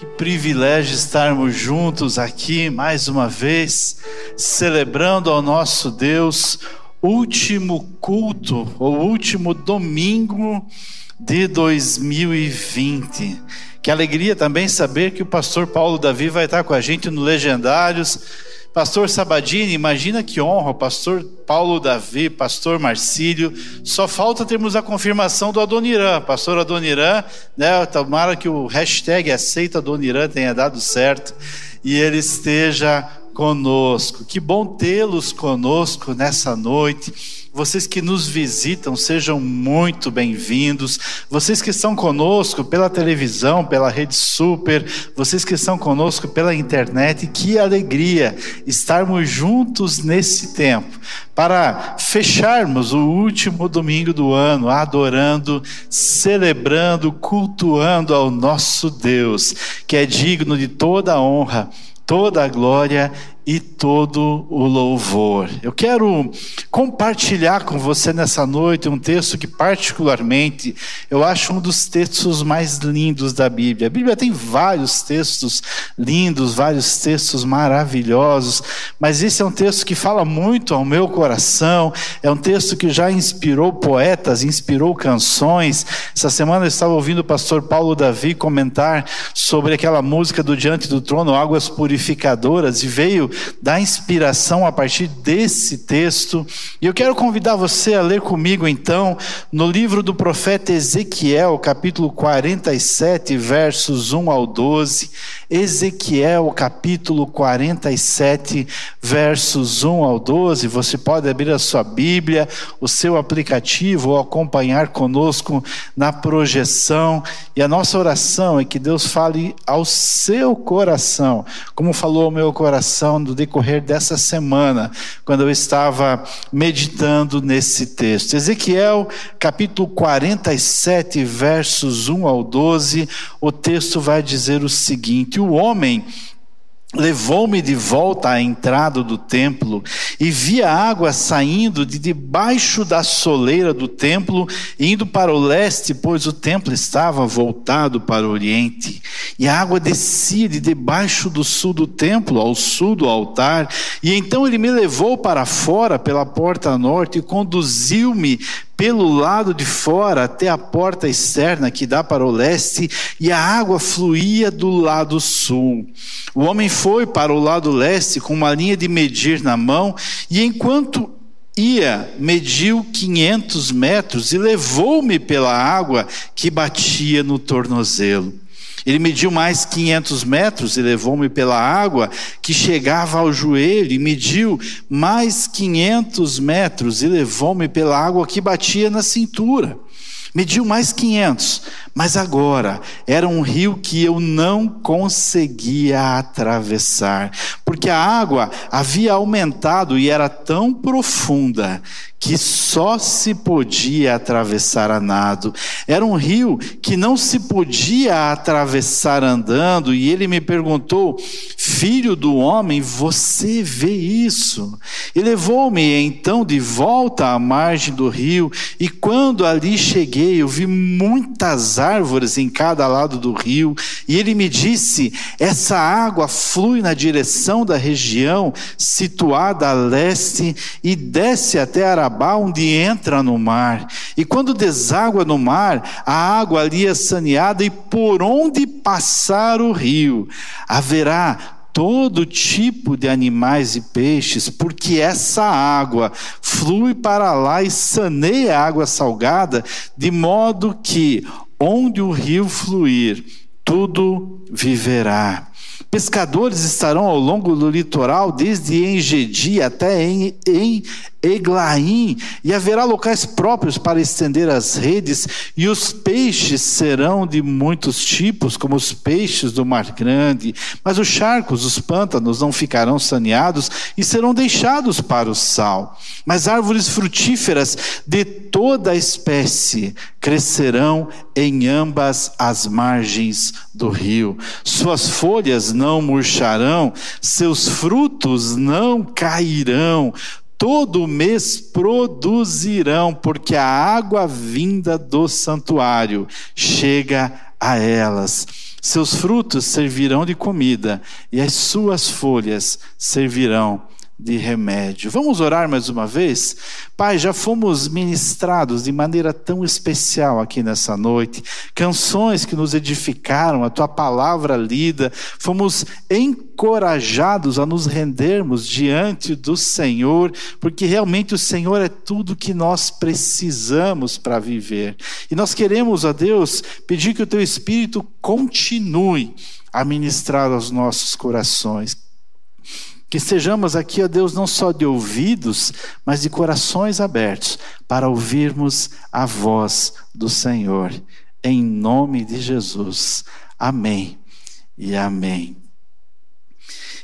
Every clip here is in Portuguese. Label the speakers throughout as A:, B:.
A: Que privilégio estarmos juntos aqui mais uma vez, celebrando ao nosso Deus, último culto, ou último domingo de 2020. Que alegria também saber que o pastor Paulo Davi vai estar com a gente no Legendários Pastor Sabadini, imagina que honra, pastor Paulo Davi, pastor Marcílio. Só falta termos a confirmação do Adoniran. Pastor Adoniran, né? Tomara que o hashtag aceita Adoniran tenha dado certo e ele esteja conosco. Que bom tê-los conosco nessa noite. Vocês que nos visitam, sejam muito bem-vindos. Vocês que estão conosco pela televisão, pela Rede Super, vocês que estão conosco pela internet, que alegria estarmos juntos nesse tempo para fecharmos o último domingo do ano, adorando, celebrando, cultuando ao nosso Deus, que é digno de toda a honra, toda a glória e todo o louvor. Eu quero compartilhar com você nessa noite um texto que, particularmente, eu acho um dos textos mais lindos da Bíblia. A Bíblia tem vários textos lindos, vários textos maravilhosos, mas esse é um texto que fala muito ao meu coração, é um texto que já inspirou poetas, inspirou canções. Essa semana eu estava ouvindo o pastor Paulo Davi comentar sobre aquela música do Diante do Trono, Águas Purificadoras, e veio da inspiração a partir desse texto. E eu quero convidar você a ler comigo então no livro do profeta Ezequiel, capítulo 47, versos 1 ao 12. Ezequiel, capítulo 47, versos 1 ao 12. Você pode abrir a sua Bíblia, o seu aplicativo ou acompanhar conosco na projeção. E a nossa oração é que Deus fale ao seu coração, como falou ao meu coração no decorrer dessa semana, quando eu estava meditando nesse texto. Ezequiel, capítulo 47, versos 1 ao 12, o texto vai dizer o seguinte: O homem levou-me de volta à entrada do templo e vi a água saindo de debaixo da soleira do templo, indo para o leste, pois o templo estava voltado para o oriente. E a água descia de debaixo do sul do templo ao sul do altar. E então ele me levou para fora pela porta norte e conduziu-me pelo lado de fora até a porta externa que dá para o leste, e a água fluía do lado sul. O homem foi para o lado leste com uma linha de medir na mão, e enquanto ia, mediu 500 metros e levou-me pela água que batia no tornozelo. Ele mediu mais 500 metros e levou-me pela água que chegava ao joelho, e mediu mais 500 metros e levou-me pela água que batia na cintura. Mediu mais 500, mas agora era um rio que eu não conseguia atravessar, porque a água havia aumentado e era tão profunda que só se podia atravessar a nado. Era um rio que não se podia atravessar andando, e ele me perguntou: Filho do homem, você vê isso? E levou-me então de volta à margem do rio, e quando ali cheguei, eu vi muitas árvores em cada lado do rio, e ele me disse: Essa água flui na direção da região situada a leste e desce até Onde entra no mar. E quando deságua no mar, a água ali é saneada, e por onde passar o rio, haverá todo tipo de animais e peixes, porque essa água flui para lá e saneia a água salgada, de modo que onde o rio fluir, tudo viverá. Pescadores estarão ao longo do litoral, desde Engedi até em, em Eglaim, e haverá locais próprios para estender as redes, e os peixes serão de muitos tipos, como os peixes do mar grande, mas os charcos, os pântanos não ficarão saneados e serão deixados para o sal. Mas árvores frutíferas de toda a espécie crescerão em ambas as margens do rio. Suas folhas não murcharão, seus frutos não cairão todo mês produzirão, porque a água vinda do santuário chega a elas. Seus frutos servirão de comida e as suas folhas servirão de remédio. Vamos orar mais uma vez? Pai, já fomos ministrados de maneira tão especial aqui nessa noite, canções que nos edificaram, a tua palavra lida, fomos encorajados a nos rendermos diante do Senhor, porque realmente o Senhor é tudo que nós precisamos para viver. E nós queremos, a Deus, pedir que o teu Espírito continue a ministrar aos nossos corações que sejamos aqui, ó Deus, não só de ouvidos, mas de corações abertos, para ouvirmos a voz do Senhor. Em nome de Jesus. Amém e amém.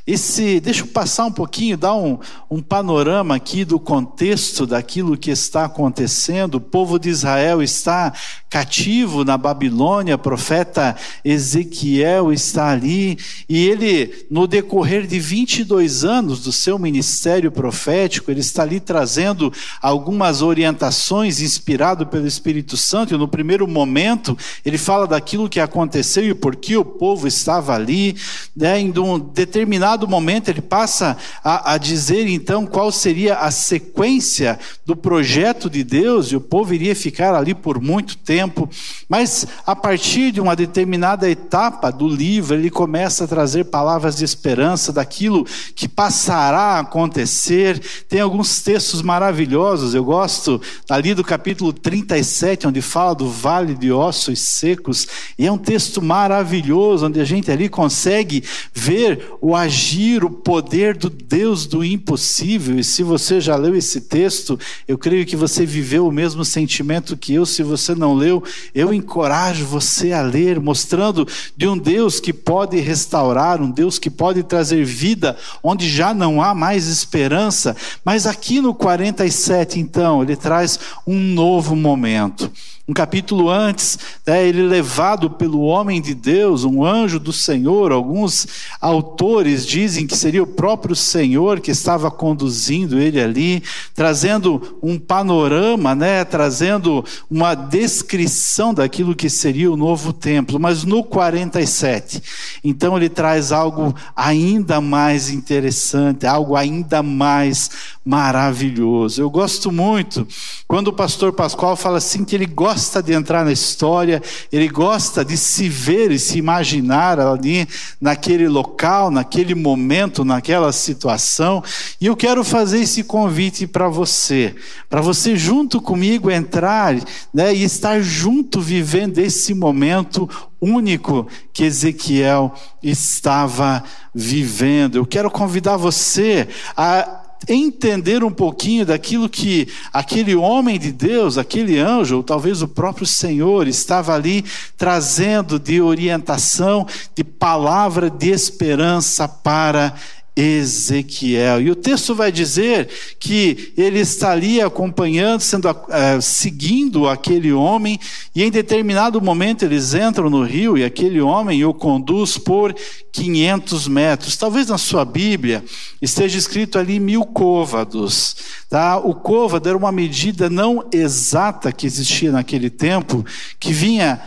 A: Esse, deixa eu passar um pouquinho, dar um, um panorama aqui do contexto daquilo que está acontecendo. O povo de Israel está cativo na Babilônia, o profeta Ezequiel está ali, e ele, no decorrer de 22 anos do seu ministério profético, ele está ali trazendo algumas orientações inspirado pelo Espírito Santo, e no primeiro momento ele fala daquilo que aconteceu e por que o povo estava ali, né, em um determinado determinado momento, ele passa a, a dizer então qual seria a sequência do projeto de Deus, e o povo iria ficar ali por muito tempo, mas a partir de uma determinada etapa do livro, ele começa a trazer palavras de esperança daquilo que passará a acontecer. Tem alguns textos maravilhosos, eu gosto ali do capítulo 37, onde fala do vale de ossos secos, e é um texto maravilhoso, onde a gente ali consegue ver o agir agir o poder do Deus do impossível. E se você já leu esse texto, eu creio que você viveu o mesmo sentimento que eu. Se você não leu, eu encorajo você a ler, mostrando de um Deus que pode restaurar, um Deus que pode trazer vida onde já não há mais esperança. Mas aqui no 47, então, ele traz um novo momento. Um capítulo antes, né, ele levado pelo homem de Deus, um anjo do Senhor. Alguns autores dizem que seria o próprio Senhor que estava conduzindo ele ali, trazendo um panorama, né, trazendo uma descrição daquilo que seria o novo templo. Mas no 47, então ele traz algo ainda mais interessante, algo ainda mais maravilhoso. Eu gosto muito quando o pastor Pascoal fala assim que ele gosta gosta de entrar na história, ele gosta de se ver e se imaginar ali naquele local, naquele momento, naquela situação. E eu quero fazer esse convite para você, para você junto comigo entrar né, e estar junto vivendo esse momento único que Ezequiel estava vivendo. Eu quero convidar você a entender um pouquinho daquilo que aquele homem de Deus, aquele anjo, ou talvez o próprio Senhor, estava ali trazendo de orientação, de palavra de esperança para Ezequiel. E o texto vai dizer que ele está ali acompanhando, sendo, uh, seguindo aquele homem, e em determinado momento eles entram no rio e aquele homem o conduz por 500 metros. Talvez na sua Bíblia esteja escrito ali mil côvados. Tá? O côvado era uma medida não exata que existia naquele tempo, que vinha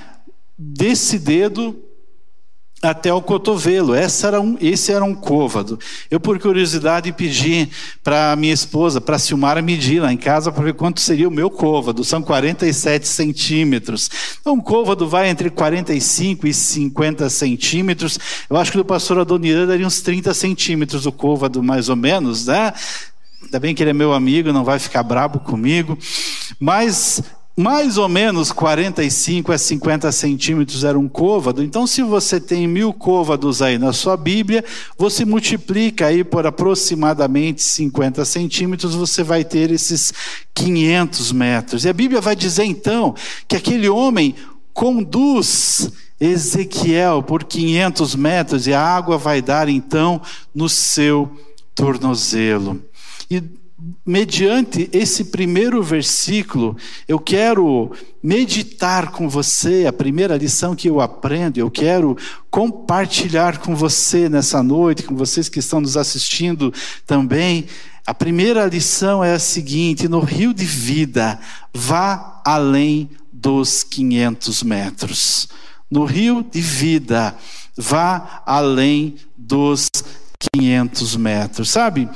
A: desse dedo até o cotovelo. Esse era um, esse era um côvado. Eu, por curiosidade, pedi para minha esposa, para Silmara, medir lá em casa para ver quanto seria o meu côvado. São 47 centímetros. Então, um côvado vai entre 45 e 50 centímetros. Eu acho que do pastor Adoniran daria uns 30 centímetros o côvado, mais ou menos, né? Ainda bem que ele é meu amigo, não vai ficar brabo comigo. Mas mais ou menos 45 a 50 centímetros era um côvado. Então, se você tem mil côvados aí na sua Bíblia, você multiplica aí por aproximadamente 50 centímetros, você vai ter esses 500 metros. E a Bíblia vai dizer então que aquele homem conduz Ezequiel por 500 metros e a água vai dar então no seu tornozelo. E mediante esse primeiro versículo, eu quero meditar com você a primeira lição que eu aprendo, eu quero compartilhar com você nessa noite, com vocês que estão nos assistindo também. A primeira lição é a seguinte: no rio de vida, vá além dos 500 metros no rio de vida, vá além dos 500 metros. Sabe,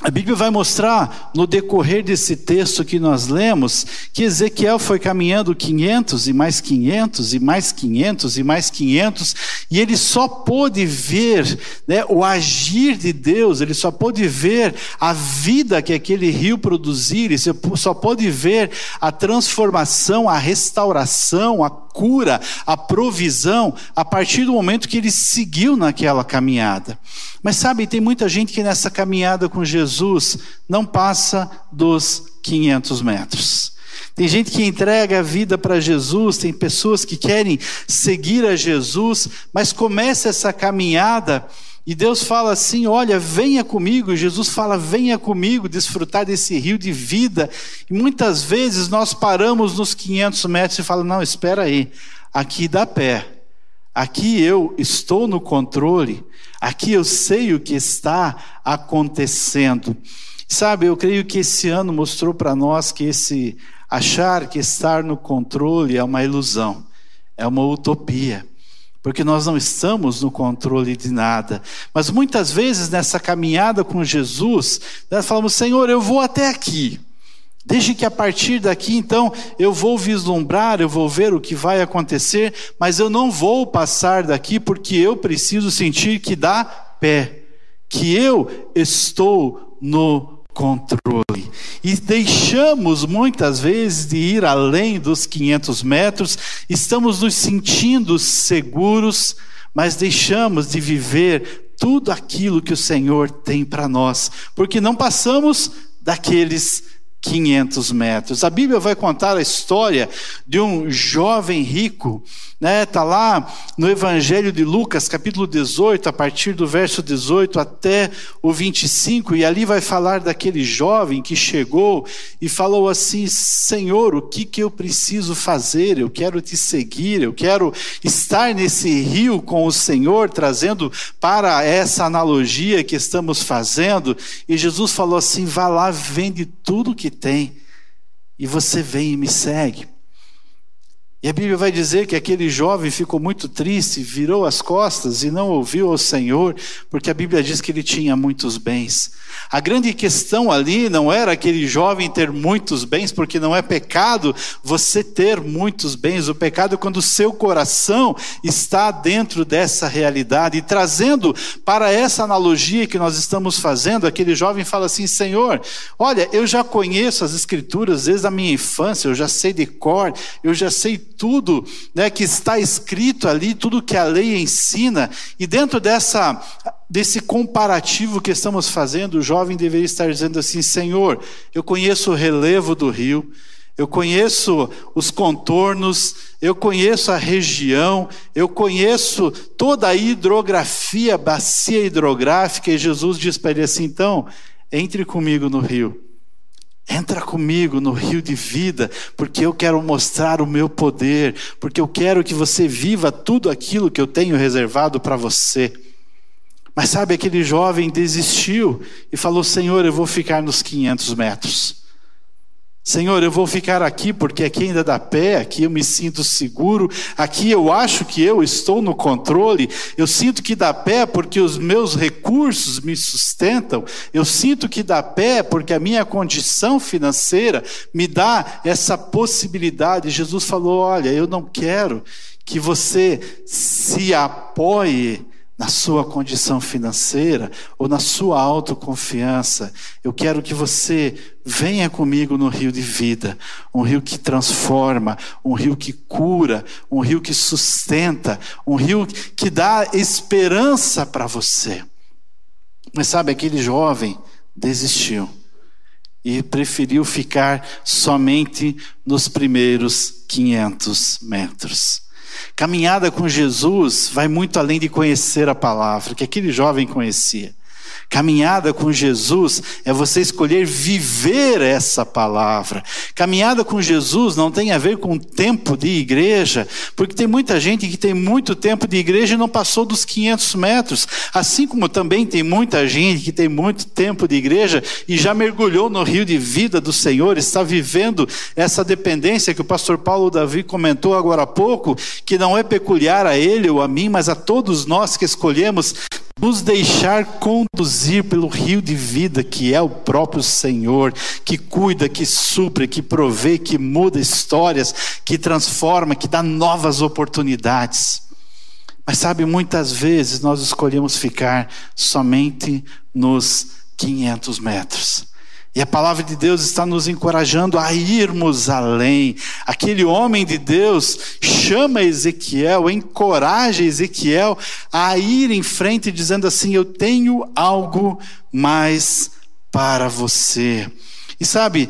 A: a Bíblia vai mostrar no decorrer desse texto que nós lemos que Ezequiel foi caminhando 500 e mais 500 e mais 500 e mais 500 e ele só pôde ver né, o agir de Deus, ele só pôde ver a vida que aquele rio produzia, ele só pôde ver a transformação, a restauração, a cura, a provisão a partir do momento que ele seguiu naquela caminhada. Mas sabe, tem muita gente que nessa caminhada com Jesus não passa dos 500 metros. Tem gente que entrega a vida para Jesus, tem pessoas que querem seguir a Jesus, mas começa essa caminhada e Deus fala assim: Olha, venha comigo. Jesus fala: Venha comigo desfrutar desse rio de vida. E muitas vezes nós paramos nos 500 metros e falamos: Não, espera aí, aqui dá pé. Aqui eu estou no controle, aqui eu sei o que está acontecendo. Sabe, eu creio que esse ano mostrou para nós que esse achar que estar no controle é uma ilusão, é uma utopia porque nós não estamos no controle de nada. Mas muitas vezes nessa caminhada com Jesus, nós falamos: Senhor, eu vou até aqui. Desde que a partir daqui, então, eu vou vislumbrar, eu vou ver o que vai acontecer, mas eu não vou passar daqui porque eu preciso sentir que dá pé, que eu estou no controle. E deixamos muitas vezes de ir além dos 500 metros, estamos nos sentindo seguros, mas deixamos de viver tudo aquilo que o Senhor tem para nós, porque não passamos daqueles 500 metros. A Bíblia vai contar a história de um jovem rico, né? Tá lá no Evangelho de Lucas, capítulo 18, a partir do verso 18 até o 25, e ali vai falar daquele jovem que chegou e falou assim: "Senhor, o que que eu preciso fazer? Eu quero te seguir, eu quero estar nesse rio com o Senhor", trazendo para essa analogia que estamos fazendo, e Jesus falou assim: "Vá lá, vende tudo que tem, e você vem e me segue. E a Bíblia vai dizer que aquele jovem ficou muito triste, virou as costas e não ouviu ao Senhor, porque a Bíblia diz que ele tinha muitos bens. A grande questão ali não era aquele jovem ter muitos bens, porque não é pecado você ter muitos bens. O pecado é quando o seu coração está dentro dessa realidade. E trazendo para essa analogia que nós estamos fazendo, aquele jovem fala assim: Senhor, olha, eu já conheço as Escrituras desde a minha infância, eu já sei de cor, eu já sei tudo né, que está escrito ali, tudo que a lei ensina, e dentro dessa, desse comparativo que estamos fazendo, o jovem deveria estar dizendo assim: Senhor, eu conheço o relevo do rio, eu conheço os contornos, eu conheço a região, eu conheço toda a hidrografia, bacia hidrográfica, e Jesus diz para ele assim: então, entre comigo no rio. Entra comigo no rio de vida, porque eu quero mostrar o meu poder, porque eu quero que você viva tudo aquilo que eu tenho reservado para você. Mas sabe, aquele jovem desistiu e falou: Senhor, eu vou ficar nos 500 metros. Senhor, eu vou ficar aqui porque aqui ainda dá pé, aqui eu me sinto seguro, aqui eu acho que eu estou no controle, eu sinto que dá pé porque os meus recursos me sustentam, eu sinto que dá pé porque a minha condição financeira me dá essa possibilidade. Jesus falou: Olha, eu não quero que você se apoie na sua condição financeira ou na sua autoconfiança. Eu quero que você venha comigo no rio de vida, um rio que transforma, um rio que cura, um rio que sustenta, um rio que dá esperança para você. Mas sabe, aquele jovem desistiu e preferiu ficar somente nos primeiros 500 metros. Caminhada com Jesus vai muito além de conhecer a palavra, que aquele jovem conhecia. Caminhada com Jesus é você escolher viver essa palavra. Caminhada com Jesus não tem a ver com tempo de igreja, porque tem muita gente que tem muito tempo de igreja e não passou dos 500 metros. Assim como também tem muita gente que tem muito tempo de igreja e já mergulhou no rio de vida do Senhor, está vivendo essa dependência que o pastor Paulo Davi comentou agora há pouco, que não é peculiar a ele ou a mim, mas a todos nós que escolhemos nos deixar conduzir pelo rio de vida que é o próprio Senhor, que cuida, que supre, que provê, que muda histórias, que transforma, que dá novas oportunidades. Mas sabe, muitas vezes nós escolhemos ficar somente nos 500 metros. E a palavra de Deus está nos encorajando a irmos além. Aquele homem de Deus chama Ezequiel, encoraja Ezequiel a ir em frente, dizendo assim: Eu tenho algo mais para você. E sabe,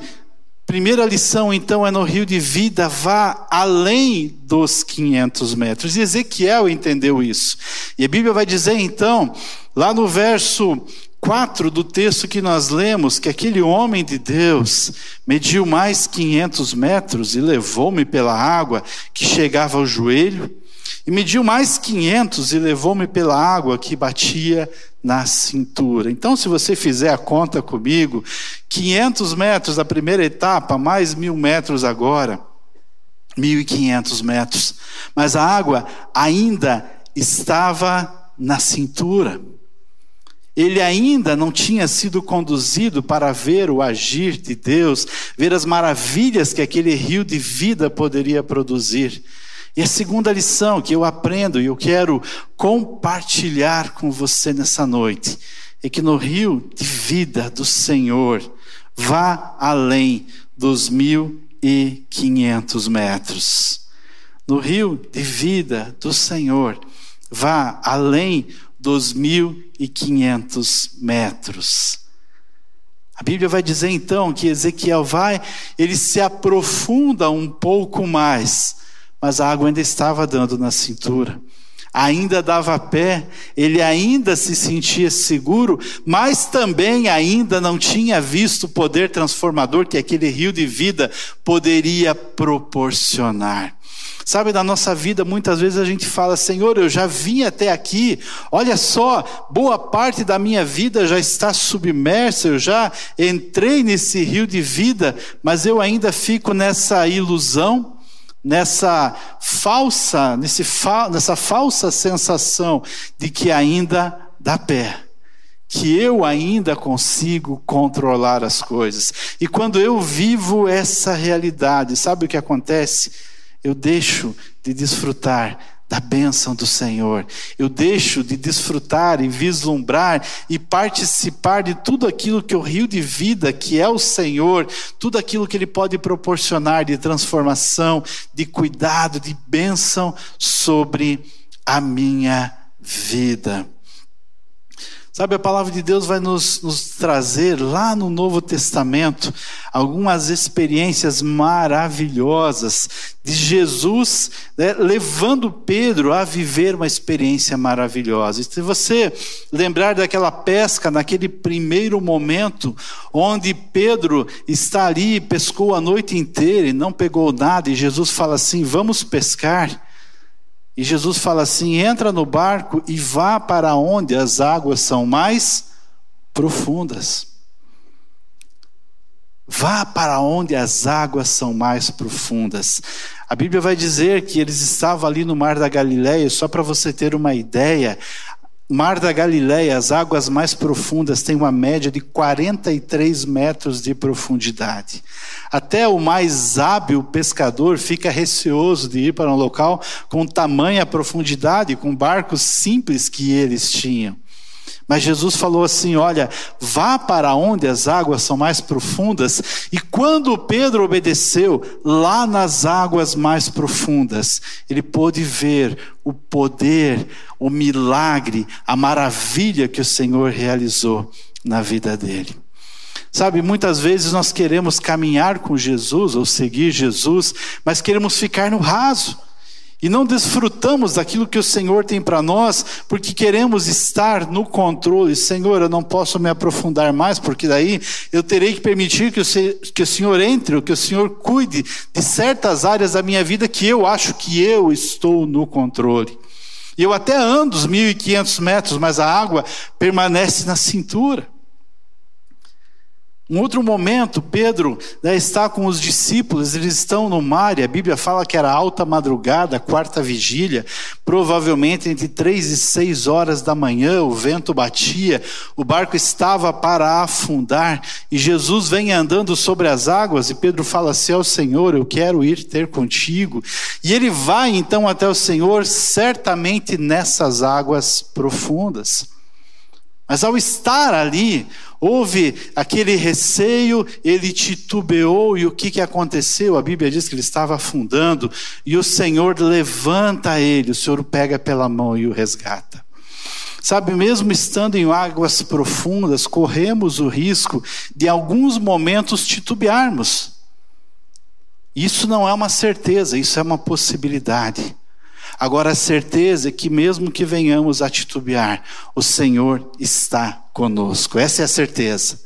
A: primeira lição então é no rio de vida, vá além dos 500 metros. E Ezequiel entendeu isso. E a Bíblia vai dizer então, lá no verso 4 do texto que nós lemos, que aquele homem de Deus mediu mais 500 metros e levou-me pela água que chegava ao joelho, e mediu mais 500 e levou-me pela água que batia na cintura. Então, se você fizer a conta comigo, 500 metros da primeira etapa, mais mil metros agora, 1.500 metros. Mas a água ainda estava na cintura ele ainda não tinha sido conduzido para ver o agir de Deus, ver as maravilhas que aquele rio de vida poderia produzir. E a segunda lição que eu aprendo e eu quero compartilhar com você nessa noite é que no rio de vida do Senhor, vá além dos mil e quinhentos metros. No rio de vida do Senhor, vá além dos 1.500 metros. A Bíblia vai dizer então que Ezequiel vai, ele se aprofunda um pouco mais, mas a água ainda estava dando na cintura. Ainda dava pé, ele ainda se sentia seguro, mas também ainda não tinha visto o poder transformador que aquele rio de vida poderia proporcionar. Sabe, na nossa vida, muitas vezes a gente fala: Senhor, eu já vim até aqui, olha só, boa parte da minha vida já está submersa, eu já entrei nesse rio de vida, mas eu ainda fico nessa ilusão, nessa falsa, nesse fa nessa falsa sensação de que ainda dá pé que eu ainda consigo controlar as coisas. E quando eu vivo essa realidade, sabe o que acontece? Eu deixo de desfrutar da bênção do Senhor. Eu deixo de desfrutar e vislumbrar e participar de tudo aquilo que o rio de vida, que é o Senhor, tudo aquilo que Ele pode proporcionar de transformação, de cuidado, de bênção sobre a minha vida. Sabe, a palavra de Deus vai nos, nos, trazer lá no Novo Testamento algumas experiências maravilhosas de Jesus né, levando Pedro a viver uma experiência maravilhosa. Se você lembrar daquela pesca, naquele primeiro momento, onde Pedro está ali, pescou a noite inteira e não pegou nada, e Jesus fala assim: Vamos pescar. E Jesus fala assim: entra no barco e vá para onde as águas são mais profundas. Vá para onde as águas são mais profundas. A Bíblia vai dizer que eles estavam ali no mar da Galileia, só para você ter uma ideia, Mar da Galileia, as águas mais profundas têm uma média de 43 metros de profundidade. Até o mais hábil pescador fica receoso de ir para um local com tamanha profundidade, com barcos simples que eles tinham. Mas Jesus falou assim: olha, vá para onde as águas são mais profundas. E quando Pedro obedeceu, lá nas águas mais profundas, ele pôde ver o poder, o milagre, a maravilha que o Senhor realizou na vida dele. Sabe, muitas vezes nós queremos caminhar com Jesus ou seguir Jesus, mas queremos ficar no raso. E não desfrutamos daquilo que o Senhor tem para nós, porque queremos estar no controle. Senhor, eu não posso me aprofundar mais, porque daí eu terei que permitir que o, que o Senhor entre, que o Senhor cuide de certas áreas da minha vida que eu acho que eu estou no controle. Eu até ando os 1.500 metros, mas a água permanece na cintura. Um outro momento, Pedro né, está com os discípulos, eles estão no mar, e a Bíblia fala que era alta madrugada, quarta vigília, provavelmente entre três e seis horas da manhã, o vento batia, o barco estava para afundar, e Jesus vem andando sobre as águas, e Pedro fala assim ao Senhor: Eu quero ir ter contigo. E ele vai então até o Senhor, certamente nessas águas profundas. Mas ao estar ali, houve aquele receio, ele titubeou, e o que, que aconteceu? A Bíblia diz que ele estava afundando, e o Senhor levanta ele, o Senhor o pega pela mão e o resgata. Sabe, mesmo estando em águas profundas, corremos o risco de alguns momentos titubearmos. Isso não é uma certeza, isso é uma possibilidade. Agora, a certeza é que, mesmo que venhamos a titubear, o Senhor está conosco. Essa é a certeza.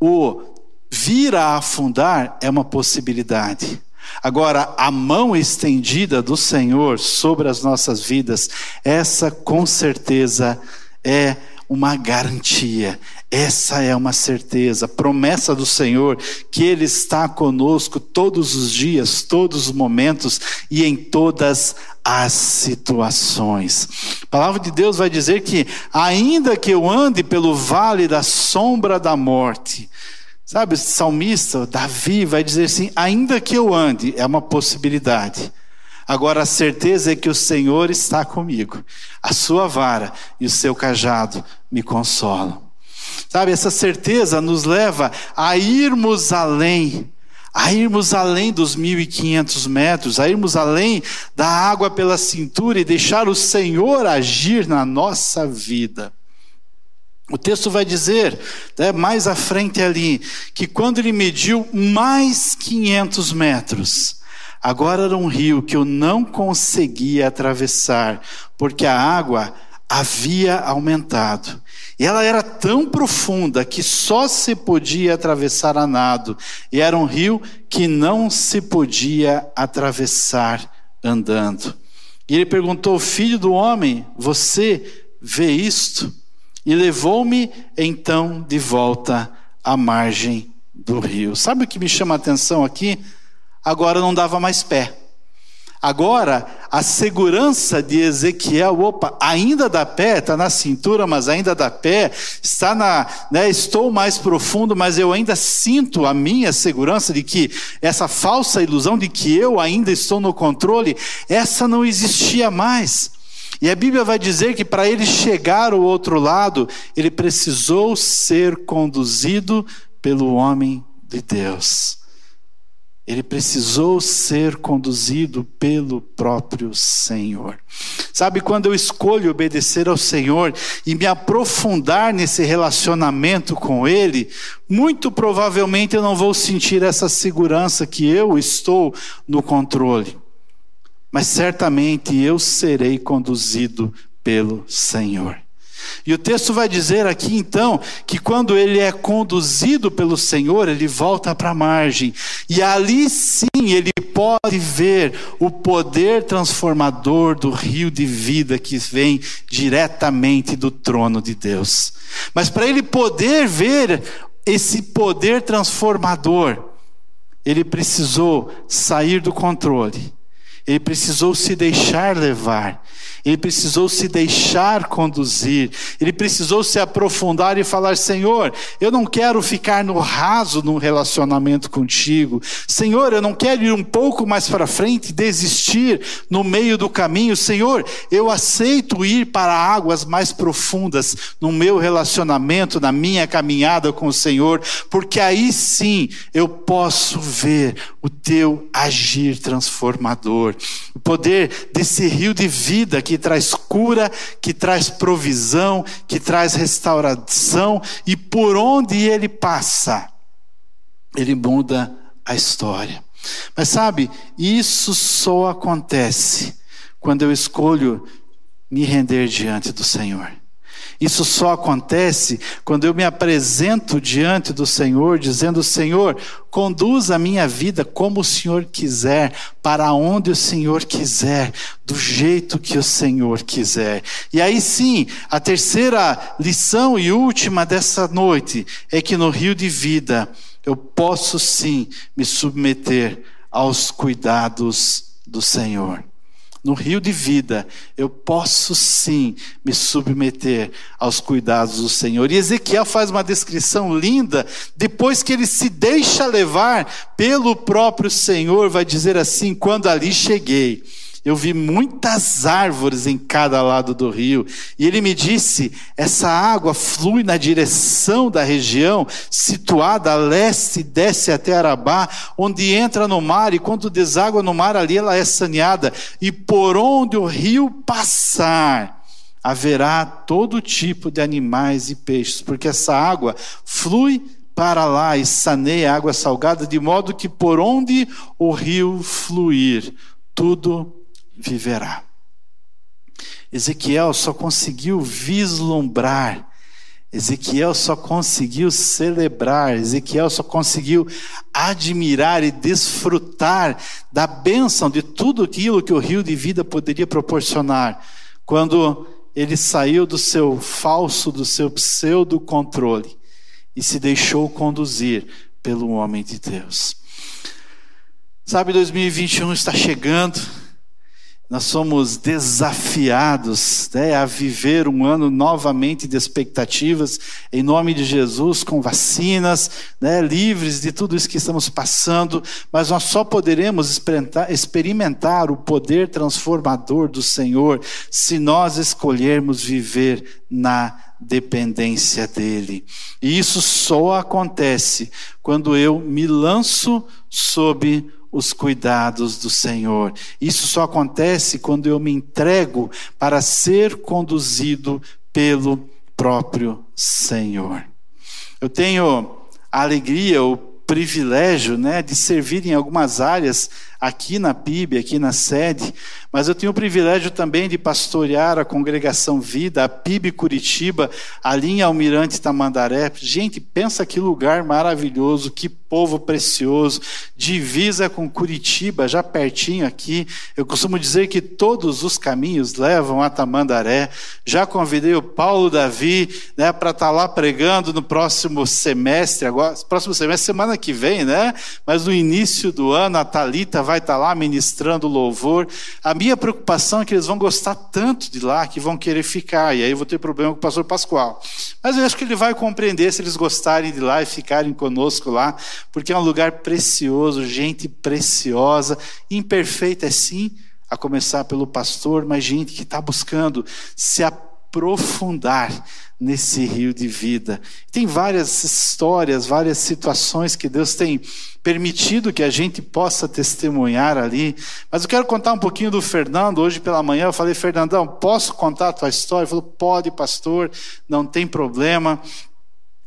A: O vir a afundar é uma possibilidade. Agora, a mão estendida do Senhor sobre as nossas vidas, essa com certeza é uma garantia, essa é uma certeza, promessa do Senhor, que Ele está conosco todos os dias, todos os momentos e em todas as situações. A palavra de Deus vai dizer que, ainda que eu ande pelo vale da sombra da morte, sabe, o salmista, Davi, vai dizer assim: ainda que eu ande, é uma possibilidade. Agora a certeza é que o Senhor está comigo, a sua vara e o seu cajado me consolam. Sabe, essa certeza nos leva a irmos além, a irmos além dos 1.500 metros, a irmos além da água pela cintura e deixar o Senhor agir na nossa vida. O texto vai dizer, né, mais à frente ali, que quando ele mediu mais 500 metros, agora era um rio que eu não conseguia atravessar, porque a água havia aumentado. E ela era tão profunda que só se podia atravessar a nado, e era um rio que não se podia atravessar andando. E ele perguntou: Filho do homem, você vê isto? E levou-me então de volta à margem do rio. Sabe o que me chama a atenção aqui? Agora não dava mais pé. Agora, a segurança de Ezequiel, opa, ainda dá pé, está na cintura, mas ainda dá pé, está na, né, estou mais profundo, mas eu ainda sinto a minha segurança de que essa falsa ilusão de que eu ainda estou no controle, essa não existia mais. E a Bíblia vai dizer que para ele chegar ao outro lado, ele precisou ser conduzido pelo homem de Deus. Ele precisou ser conduzido pelo próprio Senhor. Sabe, quando eu escolho obedecer ao Senhor e me aprofundar nesse relacionamento com Ele, muito provavelmente eu não vou sentir essa segurança que eu estou no controle. Mas certamente eu serei conduzido pelo Senhor. E o texto vai dizer aqui então que quando ele é conduzido pelo Senhor, ele volta para a margem, e ali sim ele pode ver o poder transformador do rio de vida que vem diretamente do trono de Deus. Mas para ele poder ver esse poder transformador, ele precisou sair do controle, ele precisou se deixar levar, ele precisou se deixar conduzir, ele precisou se aprofundar e falar: Senhor, eu não quero ficar no raso num relacionamento contigo. Senhor, eu não quero ir um pouco mais para frente, desistir no meio do caminho. Senhor, eu aceito ir para águas mais profundas no meu relacionamento, na minha caminhada com o Senhor, porque aí sim eu posso ver o teu agir transformador, o poder desse rio de vida que traz cura, que traz provisão, que traz restauração, e por onde ele passa, ele muda a história. Mas sabe, isso só acontece quando eu escolho me render diante do Senhor. Isso só acontece quando eu me apresento diante do Senhor, dizendo: Senhor, conduz a minha vida como o Senhor quiser, para onde o Senhor quiser, do jeito que o Senhor quiser. E aí sim, a terceira lição e última dessa noite é que no rio de vida eu posso sim me submeter aos cuidados do Senhor no rio de vida, eu posso sim me submeter aos cuidados do Senhor. E Ezequiel faz uma descrição linda, depois que ele se deixa levar pelo próprio Senhor, vai dizer assim: quando ali cheguei eu vi muitas árvores em cada lado do rio. E ele me disse: essa água flui na direção da região situada a leste e desce até Arabá, onde entra no mar, e quando deságua no mar, ali ela é saneada. E por onde o rio passar, haverá todo tipo de animais e peixes, porque essa água flui para lá e saneia a água salgada, de modo que por onde o rio fluir, tudo viverá. Ezequiel só conseguiu vislumbrar, Ezequiel só conseguiu celebrar, Ezequiel só conseguiu admirar e desfrutar da bênção de tudo aquilo que o rio de vida poderia proporcionar, quando ele saiu do seu falso, do seu pseudo controle e se deixou conduzir pelo homem de Deus. Sabe, 2021 está chegando nós somos desafiados né, a viver um ano novamente de expectativas, em nome de Jesus, com vacinas, né, livres de tudo isso que estamos passando, mas nós só poderemos experimentar, o poder transformador do Senhor se nós escolhermos viver na dependência dEle. E isso só acontece quando eu me lanço sob os cuidados do Senhor. Isso só acontece quando eu me entrego para ser conduzido pelo próprio Senhor. Eu tenho a alegria, o privilégio né, de servir em algumas áreas aqui na PIB, aqui na sede, mas eu tenho o privilégio também de pastorear a congregação Vida, a PIB Curitiba, ali em Almirante Tamandaré. Gente, pensa que lugar maravilhoso, que povo precioso, divisa com Curitiba, já pertinho aqui. Eu costumo dizer que todos os caminhos levam a Tamandaré. Já convidei o Paulo Davi né, para estar tá lá pregando no próximo semestre, agora, próximo semestre, semana que vem, né? Mas no início do ano, a Talita vai estar tá lá ministrando louvor. A minha preocupação é que eles vão gostar tanto de lá que vão querer ficar, e aí eu vou ter problema com o pastor Pascoal. Mas eu acho que ele vai compreender se eles gostarem de lá e ficarem conosco lá, porque é um lugar precioso, gente preciosa, imperfeita é sim, a começar pelo pastor, mas gente que está buscando se aprofundar nesse rio de vida. Tem várias histórias, várias situações que Deus tem permitido que a gente possa testemunhar ali. Mas eu quero contar um pouquinho do Fernando. Hoje pela manhã eu falei, Fernandão, posso contar a tua história? Ele falou, pode, pastor, não tem problema.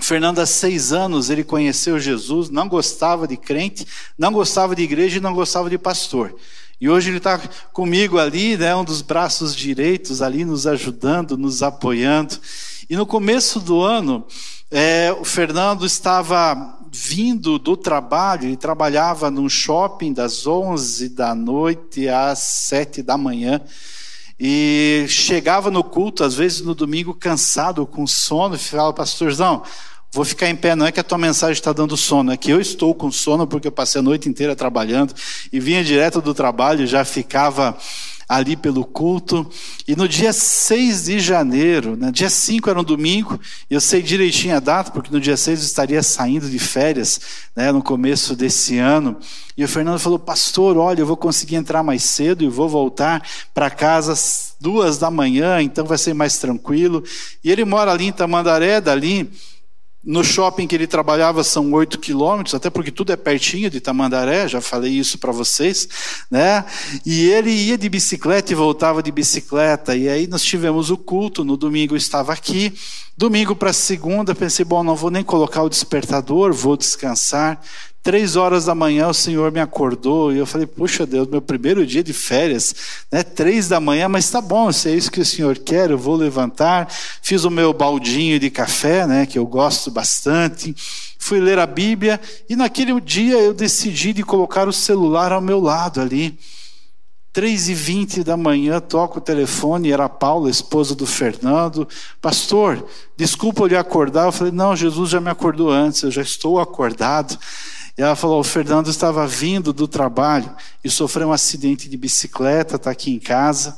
A: Fernando, há seis anos, ele conheceu Jesus, não gostava de crente, não gostava de igreja e não gostava de pastor. E hoje ele está comigo ali, né, um dos braços direitos ali, nos ajudando, nos apoiando. E no começo do ano, é, o Fernando estava vindo do trabalho, ele trabalhava num shopping das 11 da noite às 7 da manhã. E chegava no culto, às vezes no domingo, cansado, com sono, e falava, pastorzão, vou ficar em pé, não é que a tua mensagem está dando sono, é que eu estou com sono porque eu passei a noite inteira trabalhando e vinha direto do trabalho, já ficava ali pelo culto. E no dia 6 de janeiro, né, dia 5 era um domingo, eu sei direitinho a data, porque no dia 6 eu estaria saindo de férias, né, no começo desse ano. E o Fernando falou: Pastor, olha, eu vou conseguir entrar mais cedo e vou voltar para casa às duas da manhã, então vai ser mais tranquilo. E ele mora ali em Tamandaré, dali no shopping que ele trabalhava são oito quilômetros, até porque tudo é pertinho de Tamandaré, já falei isso para vocês, né? E ele ia de bicicleta e voltava de bicicleta. E aí nós tivemos o culto, no domingo estava aqui. Domingo para segunda, pensei, bom, não vou nem colocar o despertador, vou descansar. Três horas da manhã o Senhor me acordou e eu falei, puxa Deus, meu primeiro dia de férias, né? Três da manhã, mas tá bom, se é isso que o Senhor quer, eu vou levantar. Fiz o meu baldinho de café, né? Que eu gosto bastante. Fui ler a Bíblia e naquele dia eu decidi de colocar o celular ao meu lado ali. Três e vinte da manhã, toco o telefone, era a Paula, esposa do Fernando. Pastor, desculpa eu lhe acordar. Eu falei, não, Jesus já me acordou antes, eu já estou acordado. E ela falou: o Fernando estava vindo do trabalho e sofreu um acidente de bicicleta, está aqui em casa.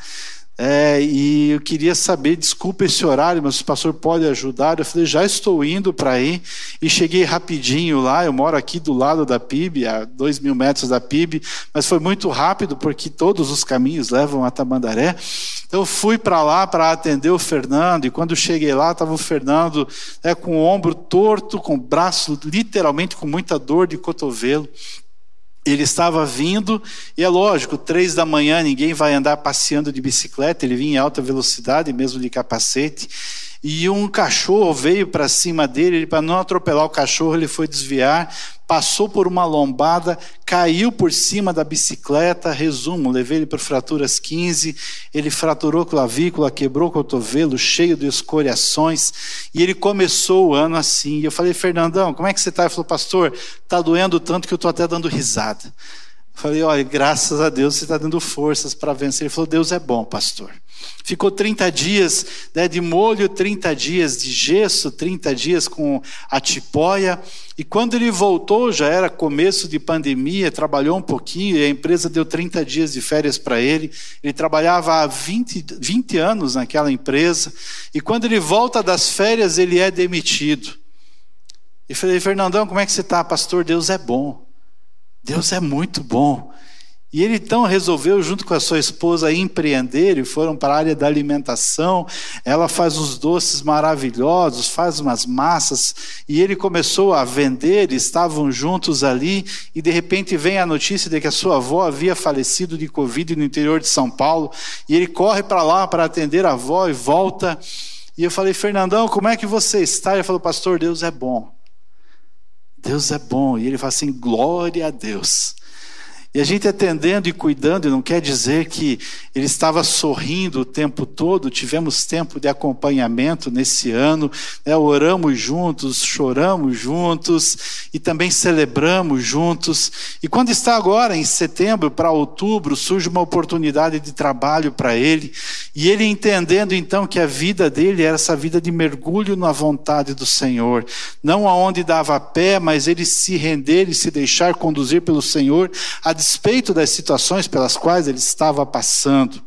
A: É, e eu queria saber, desculpa esse horário, mas o pastor pode ajudar. Eu falei, já estou indo para aí. E cheguei rapidinho lá. Eu moro aqui do lado da PIB, a dois mil metros da PIB, mas foi muito rápido porque todos os caminhos levam a Tamandaré. Então fui para lá para atender o Fernando. E quando cheguei lá, estava o Fernando é, com o ombro torto, com o braço literalmente com muita dor de cotovelo. Ele estava vindo, e é lógico, três da manhã ninguém vai andar passeando de bicicleta, ele vinha em alta velocidade, mesmo de capacete, e um cachorro veio para cima dele, para não atropelar o cachorro, ele foi desviar, passou por uma lombada, caiu por cima da bicicleta. Resumo: levei ele para fraturas 15. Ele fraturou clavícula, quebrou cotovelo, cheio de escoriações. E ele começou o ano assim. E eu falei, Fernandão, como é que você está? Ele falou, pastor, está doendo tanto que eu estou até dando risada. Eu falei, olha, graças a Deus você está dando forças para vencer. Ele falou, Deus é bom, pastor. Ficou 30 dias né, de molho, 30 dias de gesso, 30 dias com a tipóia. E quando ele voltou, já era começo de pandemia, trabalhou um pouquinho e a empresa deu 30 dias de férias para ele. Ele trabalhava há 20, 20 anos naquela empresa. E quando ele volta das férias, ele é demitido. E falei, Fernandão, como é que você está, pastor? Deus é bom. Deus é muito bom. E ele então resolveu, junto com a sua esposa, empreender e foram para a área da alimentação. Ela faz uns doces maravilhosos, faz umas massas, e ele começou a vender, estavam juntos ali, e de repente vem a notícia de que a sua avó havia falecido de Covid no interior de São Paulo, e ele corre para lá para atender a avó e volta. E eu falei, Fernandão, como é que você está? Ele falou, pastor, Deus é bom. Deus é bom. E ele fala assim: glória a Deus. E a gente atendendo e cuidando, não quer dizer que ele estava sorrindo o tempo todo, tivemos tempo de acompanhamento nesse ano, né? oramos juntos, choramos juntos e também celebramos juntos. E quando está agora, em setembro para outubro, surge uma oportunidade de trabalho para ele, e ele entendendo então que a vida dele era essa vida de mergulho na vontade do Senhor, não aonde dava pé, mas ele se render e se deixar conduzir pelo Senhor a despeito das situações pelas quais ele estava passando.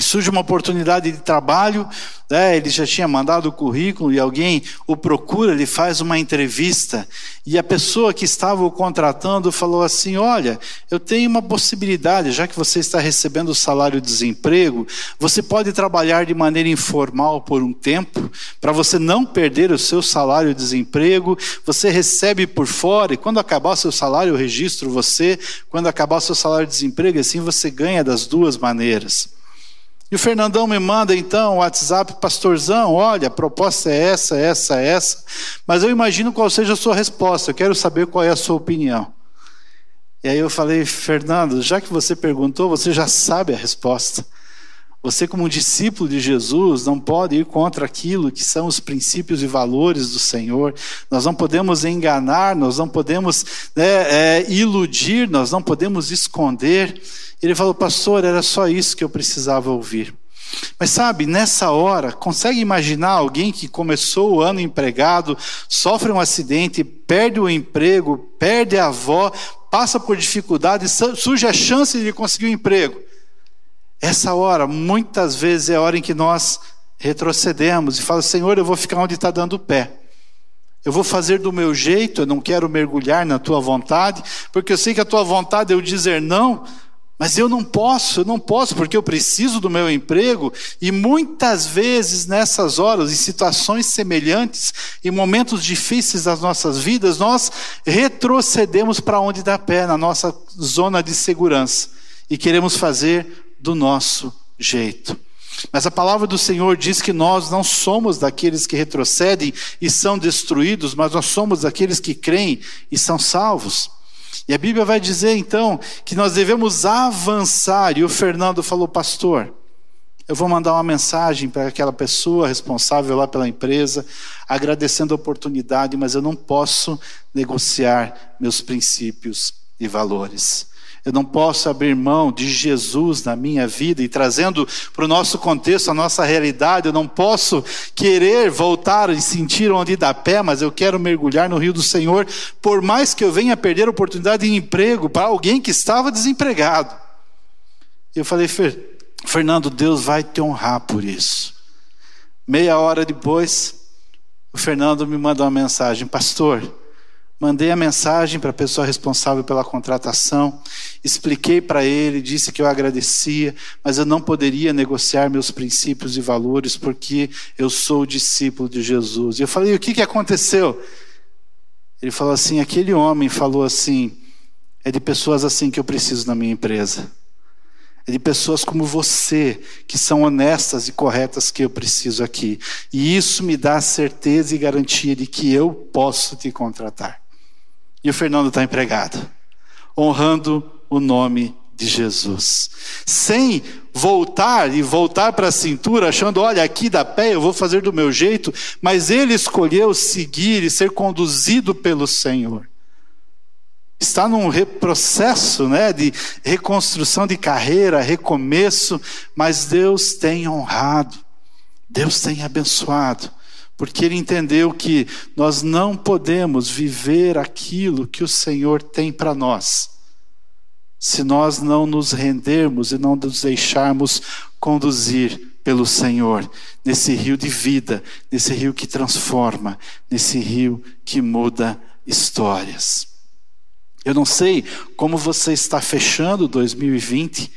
A: E surge uma oportunidade de trabalho, né? ele já tinha mandado o currículo e alguém o procura, ele faz uma entrevista e a pessoa que estava o contratando falou assim: Olha, eu tenho uma possibilidade, já que você está recebendo o salário de desemprego, você pode trabalhar de maneira informal por um tempo, para você não perder o seu salário de desemprego, você recebe por fora e quando acabar o seu salário eu registro você, quando acabar o seu salário de desemprego, assim você ganha das duas maneiras. E o Fernandão me manda então o WhatsApp, pastorzão, olha, a proposta é essa, essa, essa, mas eu imagino qual seja a sua resposta, eu quero saber qual é a sua opinião. E aí eu falei, Fernando, já que você perguntou, você já sabe a resposta. Você, como discípulo de Jesus, não pode ir contra aquilo que são os princípios e valores do Senhor. Nós não podemos enganar, nós não podemos né, é, iludir, nós não podemos esconder. Ele falou, pastor, era só isso que eu precisava ouvir. Mas sabe, nessa hora, consegue imaginar alguém que começou o ano empregado, sofre um acidente, perde o emprego, perde a avó, passa por dificuldade, surge a chance de conseguir um emprego. Essa hora, muitas vezes, é a hora em que nós retrocedemos e falamos: Senhor, eu vou ficar onde está dando pé. Eu vou fazer do meu jeito, eu não quero mergulhar na tua vontade, porque eu sei que a tua vontade é eu dizer não, mas eu não posso, eu não posso, porque eu preciso do meu emprego, e muitas vezes nessas horas, em situações semelhantes, em momentos difíceis das nossas vidas, nós retrocedemos para onde dá pé, na nossa zona de segurança, e queremos fazer do nosso jeito. Mas a palavra do Senhor diz que nós não somos daqueles que retrocedem e são destruídos, mas nós somos daqueles que creem e são salvos. E a Bíblia vai dizer então que nós devemos avançar. E o Fernando falou, pastor, eu vou mandar uma mensagem para aquela pessoa responsável lá pela empresa, agradecendo a oportunidade, mas eu não posso negociar meus princípios e valores. Eu não posso abrir mão de Jesus na minha vida e trazendo para o nosso contexto, a nossa realidade, eu não posso querer voltar e sentir onde dá pé, mas eu quero mergulhar no rio do Senhor, por mais que eu venha perder a oportunidade de emprego para alguém que estava desempregado. Eu falei, Fernando, Deus vai te honrar por isso. Meia hora depois, o Fernando me mandou uma mensagem, pastor. Mandei a mensagem para a pessoa responsável pela contratação, expliquei para ele, disse que eu agradecia, mas eu não poderia negociar meus princípios e valores porque eu sou discípulo de Jesus. E eu falei: o que, que aconteceu? Ele falou assim: aquele homem falou assim, é de pessoas assim que eu preciso na minha empresa. É de pessoas como você, que são honestas e corretas, que eu preciso aqui. E isso me dá certeza e garantia de que eu posso te contratar. E o Fernando está empregado, honrando o nome de Jesus. Sem voltar e voltar para a cintura, achando, olha, aqui da pé eu vou fazer do meu jeito, mas ele escolheu seguir e ser conduzido pelo Senhor. Está num processo né, de reconstrução de carreira, recomeço, mas Deus tem honrado, Deus tem abençoado porque ele entendeu que nós não podemos viver aquilo que o Senhor tem para nós, se nós não nos rendermos e não nos deixarmos conduzir pelo Senhor, nesse rio de vida, nesse rio que transforma, nesse rio que muda histórias. Eu não sei como você está fechando 2020,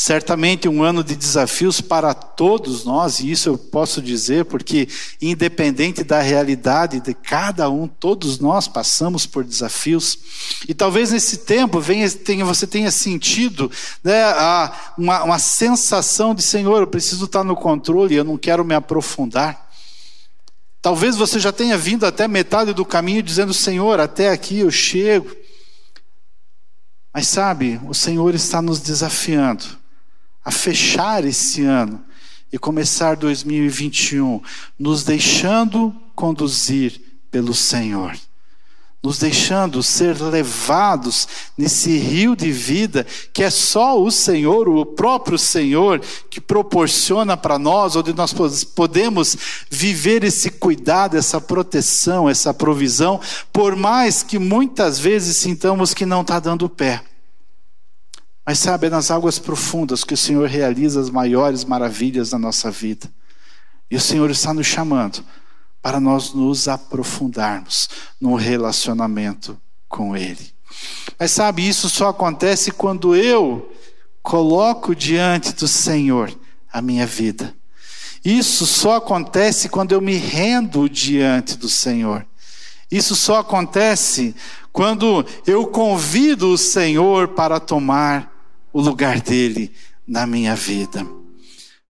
A: Certamente um ano de desafios para todos nós, e isso eu posso dizer porque, independente da realidade de cada um, todos nós passamos por desafios. E talvez nesse tempo venha, tenha, você tenha sentido né, a, uma, uma sensação de: Senhor, eu preciso estar no controle, eu não quero me aprofundar. Talvez você já tenha vindo até metade do caminho dizendo: Senhor, até aqui eu chego. Mas sabe, o Senhor está nos desafiando a fechar esse ano e começar 2021 nos deixando conduzir pelo Senhor, nos deixando ser levados nesse rio de vida que é só o Senhor, o próprio Senhor, que proporciona para nós, onde nós podemos viver esse cuidado, essa proteção, essa provisão, por mais que muitas vezes sintamos que não está dando pé. Mas sabe, é nas águas profundas que o Senhor realiza as maiores maravilhas da nossa vida. E o Senhor está nos chamando para nós nos aprofundarmos no relacionamento com Ele. Mas sabe, isso só acontece quando eu coloco diante do Senhor a minha vida. Isso só acontece quando eu me rendo diante do Senhor. Isso só acontece quando eu convido o Senhor para tomar o lugar dele na minha vida.